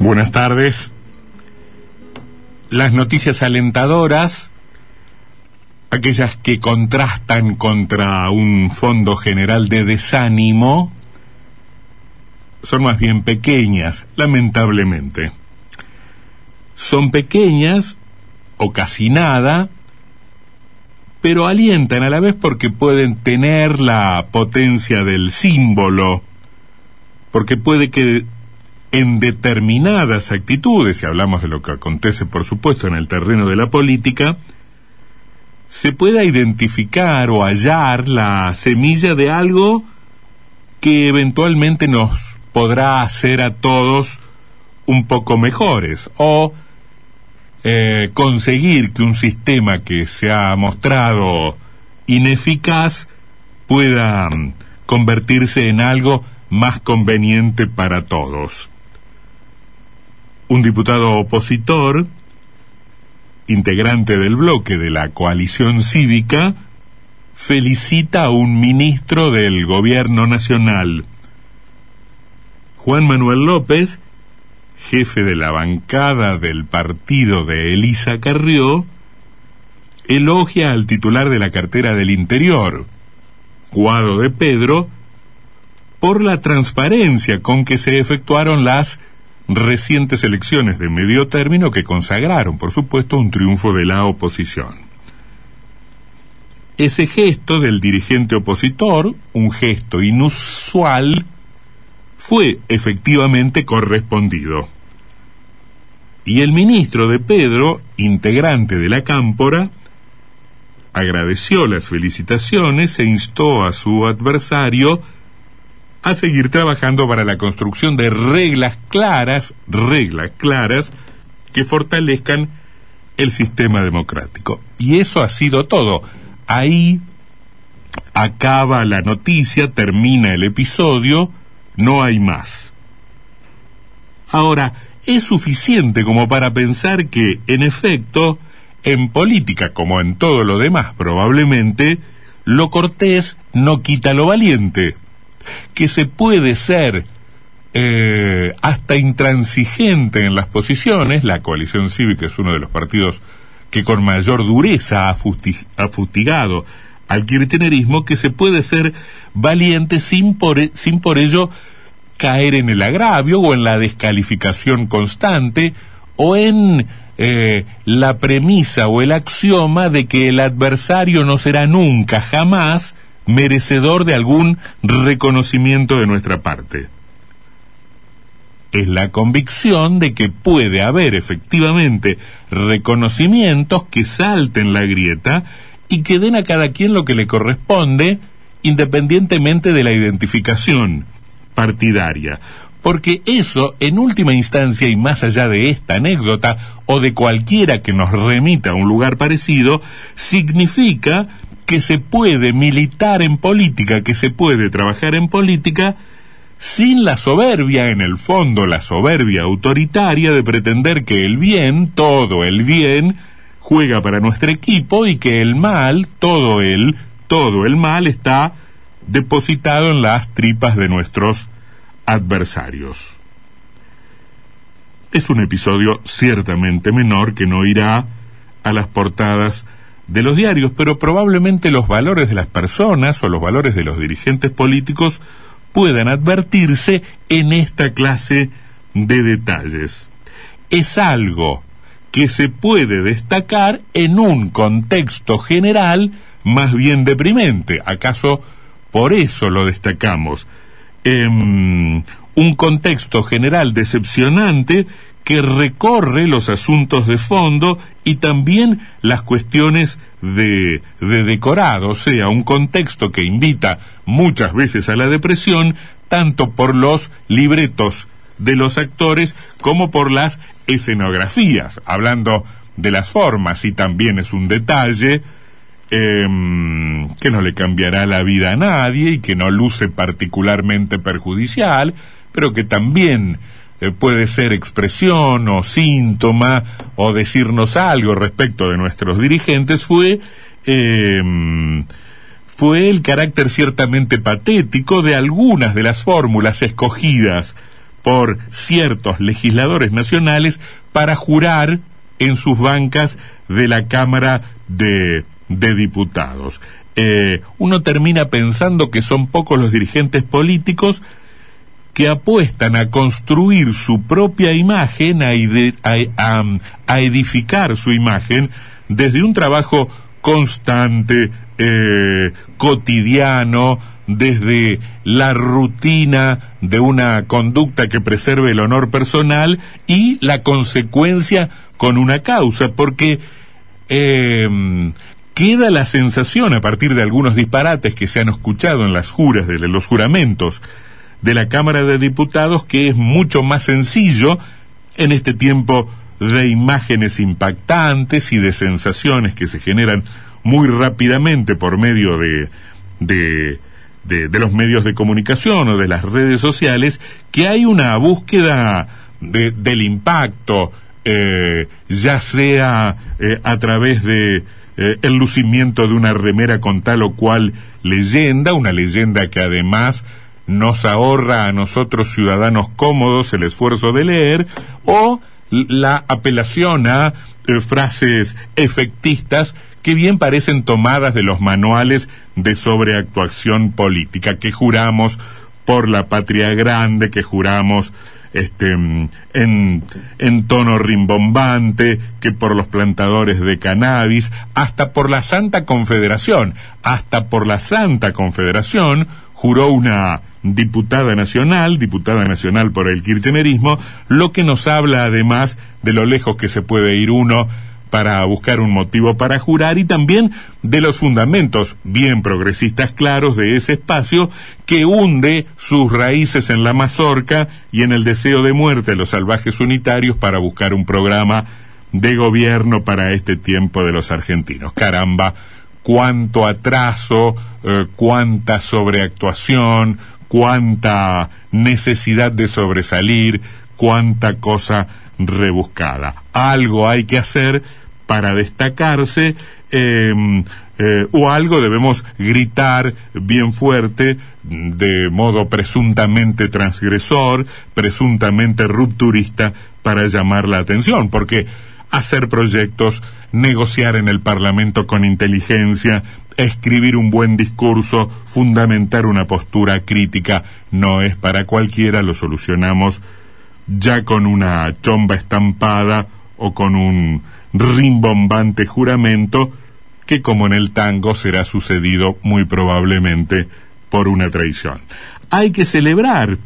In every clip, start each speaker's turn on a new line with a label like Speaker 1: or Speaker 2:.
Speaker 1: Buenas tardes. Las noticias alentadoras, aquellas que contrastan contra un fondo general de desánimo, son más bien pequeñas, lamentablemente. Son pequeñas o casi nada, pero alientan a la vez porque pueden tener la potencia del símbolo, porque puede que en determinadas actitudes, y hablamos de lo que acontece, por supuesto, en el terreno de la política, se pueda identificar o hallar la semilla de algo que eventualmente nos podrá hacer a todos un poco mejores o eh, conseguir que un sistema que se ha mostrado ineficaz pueda mm, convertirse en algo más conveniente para todos un diputado opositor, integrante del bloque de la coalición cívica, felicita a un ministro del gobierno nacional. Juan Manuel López, jefe de la bancada del partido de Elisa Carrió, elogia al titular de la cartera del Interior, Guado de Pedro, por la transparencia con que se efectuaron las recientes elecciones de medio término que consagraron, por supuesto, un triunfo de la oposición. Ese gesto del dirigente opositor, un gesto inusual, fue efectivamente correspondido. Y el ministro de Pedro, integrante de la Cámpora, agradeció las felicitaciones e instó a su adversario a seguir trabajando para la construcción de reglas claras, reglas claras, que fortalezcan el sistema democrático. Y eso ha sido todo. Ahí acaba la noticia, termina el episodio, no hay más. Ahora, es suficiente como para pensar que, en efecto, en política como en todo lo demás probablemente, lo cortés no quita lo valiente que se puede ser eh, hasta intransigente en las posiciones, la coalición cívica es uno de los partidos que con mayor dureza ha, fustigado al kirchnerismo, que se puede ser valiente sin por, ello caer en el agravio o en la descalificación constante o en eh, la premisa o el axioma de que el adversario no será nunca, jamás, merecedor de algún reconocimiento de nuestra parte. Es la convicción de que puede haber efectivamente reconocimientos que salten la grieta y que den a cada quien lo que le corresponde independientemente de la identificación partidaria. Porque eso, en última instancia y más allá de esta anécdota o de cualquiera que nos remita a un lugar parecido, significa que se puede militar en política, que se puede trabajar en política sin la soberbia, en el fondo la soberbia autoritaria de pretender que el bien, todo el bien, juega para nuestro equipo y que el mal, todo el, todo el mal está depositado en las tripas de nuestros adversarios. Es un episodio ciertamente menor que no irá a las portadas de los diarios, pero probablemente los valores de las personas o los valores de los dirigentes políticos puedan advertirse en esta clase de detalles. Es algo que se puede destacar en un contexto general más bien deprimente. ¿Acaso por eso lo destacamos? En un contexto general decepcionante que recorre los asuntos de fondo y también las cuestiones de, de decorado, o sea, un contexto que invita muchas veces a la depresión, tanto por los libretos de los actores como por las escenografías, hablando de las formas, y también es un detalle em, que no le cambiará la vida a nadie y que no luce particularmente perjudicial, pero que también eh, puede ser expresión o síntoma o decirnos algo respecto de nuestros dirigentes fue em, fue el carácter ciertamente patético de algunas de las fórmulas escogidas por ciertos legisladores nacionales para jurar en sus bancas de la Cámara de, de Diputados. Eh, uno termina pensando que son pocos los dirigentes políticos que apuestan a construir su propia imagen, a, edificar su imagen desde un trabajo constante, eh, cotidiano, desde la rutina de una conducta que preserve el honor personal y la consecuencia con una causa, porque em, queda la sensación a partir de algunos disparates que se han escuchado en las juras de los juramentos de la Cámara de Diputados que es mucho más sencillo en este tiempo de imágenes impactantes y de sensaciones que se generan muy rápidamente por medio de, de, de, los medios de comunicación o de las redes sociales, que hay una búsqueda de, del impacto, eh, ya sea eh, a través de eh, el lucimiento de una remera con tal o cual leyenda, una leyenda que además nos ahorra a nosotros ciudadanos cómodos el esfuerzo de leer, o la apelación a eh, frases efectistas que bien parecen tomadas de los manuales de sobreactuación política, que juramos por la patria grande, que juramos este, en, en tono rimbombante, que por los plantadores de cannabis, hasta por la Santa Confederación, hasta por la Santa Confederación, juró una diputada nacional, diputada nacional por el kirchnerismo, lo que nos habla además de lo lejos que se puede ir uno para buscar un motivo para jurar y también de los fundamentos bien progresistas claros de ese espacio que hunde sus raíces en la mazorca y en el deseo de muerte de los salvajes unitarios para buscar un programa de gobierno para este tiempo de los argentinos. Caramba, cuánto atraso, eh, cuánta sobreactuación, cuánta necesidad de sobresalir, cuánta cosa rebuscada. Algo hay que hacer para destacarse em, eh, o algo debemos gritar bien fuerte de modo presuntamente transgresor, presuntamente rupturista para llamar la atención, porque hacer proyectos, negociar en el Parlamento con inteligencia, escribir un buen discurso, fundamentar una postura crítica, no es para cualquiera, lo solucionamos ya con una chomba estampada o con un rimbombante juramento que como en el tango será sucedido muy probablemente por una traición. Hay que celebrar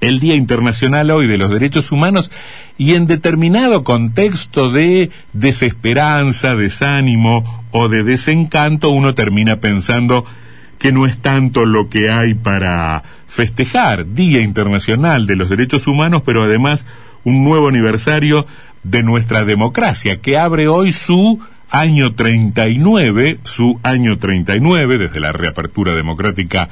Speaker 1: el Día Internacional hoy de los Derechos Humanos y en determinado contexto de desesperanza, desánimo o de desencanto uno termina pensando que no es tanto lo que hay para festejar Día Internacional de los Derechos Humanos, pero además un nuevo aniversario de nuestra democracia que abre hoy su año 39, su año 39 desde la reapertura democrática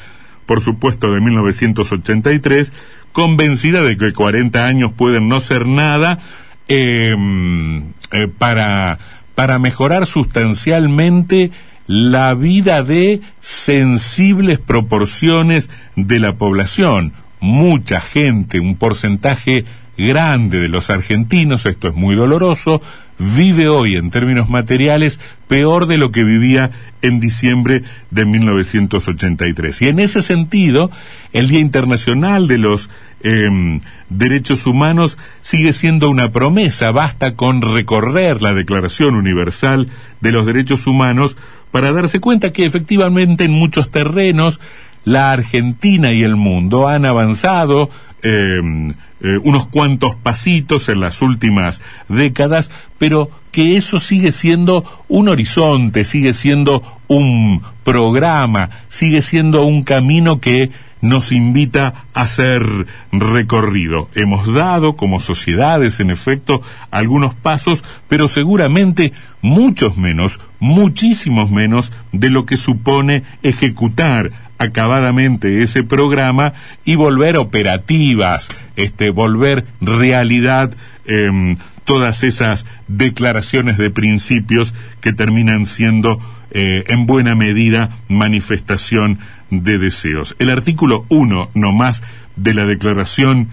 Speaker 1: por supuesto de 1983, convencida de que 40 años pueden no ser nada em, eh, para, para mejorar sustancialmente la vida de sensibles proporciones de la población. Mucha gente, un porcentaje grande de los argentinos, esto es muy doloroso, vive hoy en términos materiales peor de lo que vivía en diciembre de 1983. Y en ese sentido, el Día Internacional de los em, Derechos Humanos sigue siendo una promesa. Basta con recorrer la Declaración Universal de los Derechos Humanos para darse cuenta que efectivamente en muchos terrenos la Argentina y el mundo han avanzado em, eh, unos cuantos pasitos en las últimas décadas, pero que eso sigue siendo un horizonte, sigue siendo un programa, sigue siendo un camino que nos invita a ser recorrido. Hemos dado como sociedades, en efecto, algunos pasos, pero seguramente muchos menos, muchísimos menos de lo que supone ejecutar acabadamente ese programa y volver operativas, este, volver realidad em, todas esas declaraciones de principios que terminan siendo eh, en buena medida manifestación de deseos. El artículo 1 no más de la Declaración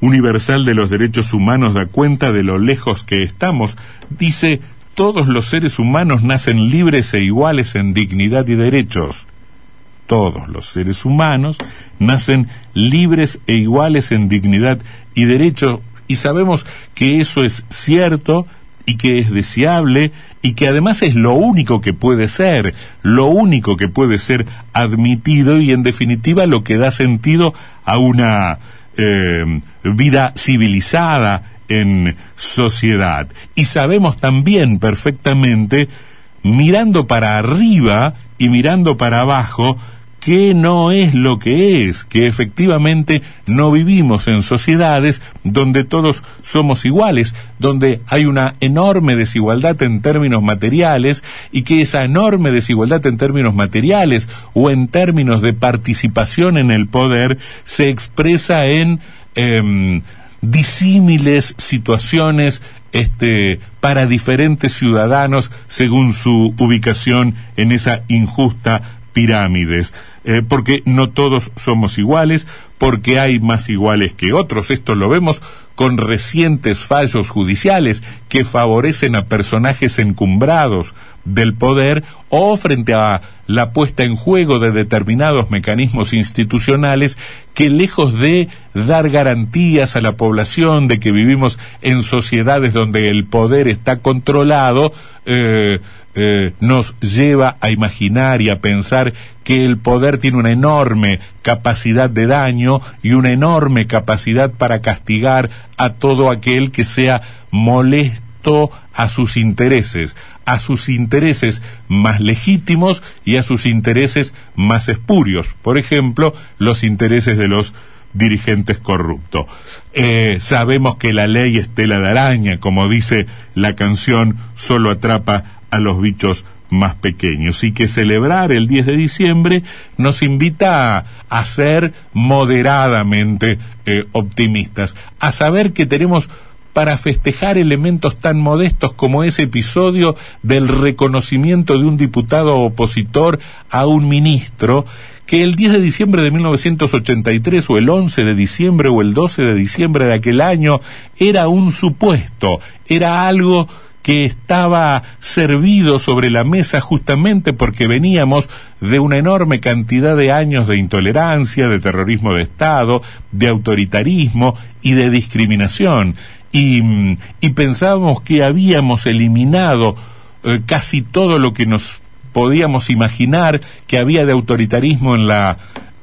Speaker 1: Universal de los Derechos Humanos da cuenta de lo lejos que estamos. Dice, todos los seres humanos nacen libres e iguales en dignidad y derechos. Todos los seres humanos nacen libres e iguales en dignidad y derechos. Y sabemos que eso es cierto y que es deseable y que además es lo único que puede ser, lo único que puede ser admitido y en definitiva lo que da sentido a una eh, vida civilizada en sociedad. Y sabemos también perfectamente, mirando para arriba y mirando para abajo, que no es lo que es, que efectivamente no vivimos en sociedades donde todos somos iguales, donde hay una enorme desigualdad en términos materiales y que esa enorme desigualdad en términos materiales o en términos de participación en el poder se expresa en eh, disímiles situaciones este, para diferentes ciudadanos según su ubicación en esa injusta pirámides, eh, porque no todos somos iguales, porque hay más iguales que otros. Esto lo vemos con recientes fallos judiciales que favorecen a personajes encumbrados del poder o frente a la puesta en juego de determinados mecanismos institucionales que lejos de dar garantías a la población de que vivimos en sociedades donde el poder está controlado, eh, eh, nos lleva a imaginar y a pensar que el poder tiene una enorme capacidad de daño y una enorme capacidad para castigar a todo aquel que sea molesto a sus intereses, a sus intereses más legítimos y a sus intereses más espurios. Por ejemplo, los intereses de los dirigentes corruptos. Eh, sabemos que la ley es tela de araña, como dice la canción, solo atrapa a los bichos más pequeños. Y que celebrar el 10 de diciembre nos invita a, ser moderadamente eh, optimistas, a saber que tenemos para festejar elementos tan modestos como ese episodio del reconocimiento de un diputado opositor a un ministro que el 10 de diciembre de 1983 o el 11 de diciembre o el 12 de diciembre de aquel año era un supuesto, era algo que estaba servido sobre la mesa justamente porque veníamos de una enorme cantidad de años de intolerancia, de terrorismo de Estado, de autoritarismo y de discriminación. Y, y pensábamos que habíamos eliminado eh, casi todo lo que nos podíamos imaginar que había de autoritarismo en la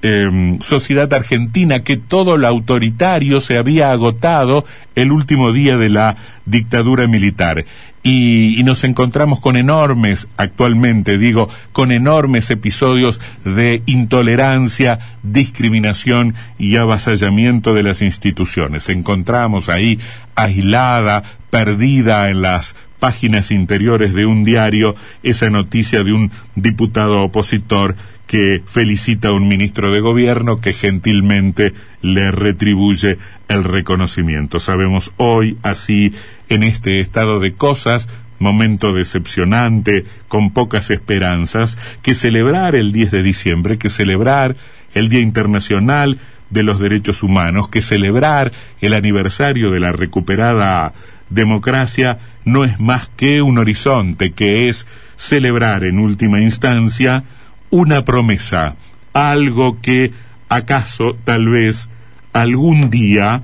Speaker 1: Em, sociedad argentina que todo lo autoritario se había agotado el último día de la dictadura militar. Y, nos encontramos con enormes, actualmente digo, con enormes episodios de intolerancia, discriminación y avasallamiento de las instituciones. Encontramos ahí aislada, perdida en las páginas interiores de un diario esa noticia de un diputado opositor que felicita a un ministro de gobierno que gentilmente le retribuye el reconocimiento. Sabemos hoy, así, en este estado de cosas, momento decepcionante, con pocas esperanzas, que celebrar el 10 de diciembre, que celebrar el Día Internacional de los Derechos Humanos, que celebrar el aniversario de la recuperada democracia no es más que un horizonte, que es celebrar en última instancia una promesa, algo que acaso tal vez algún día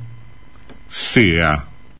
Speaker 1: sea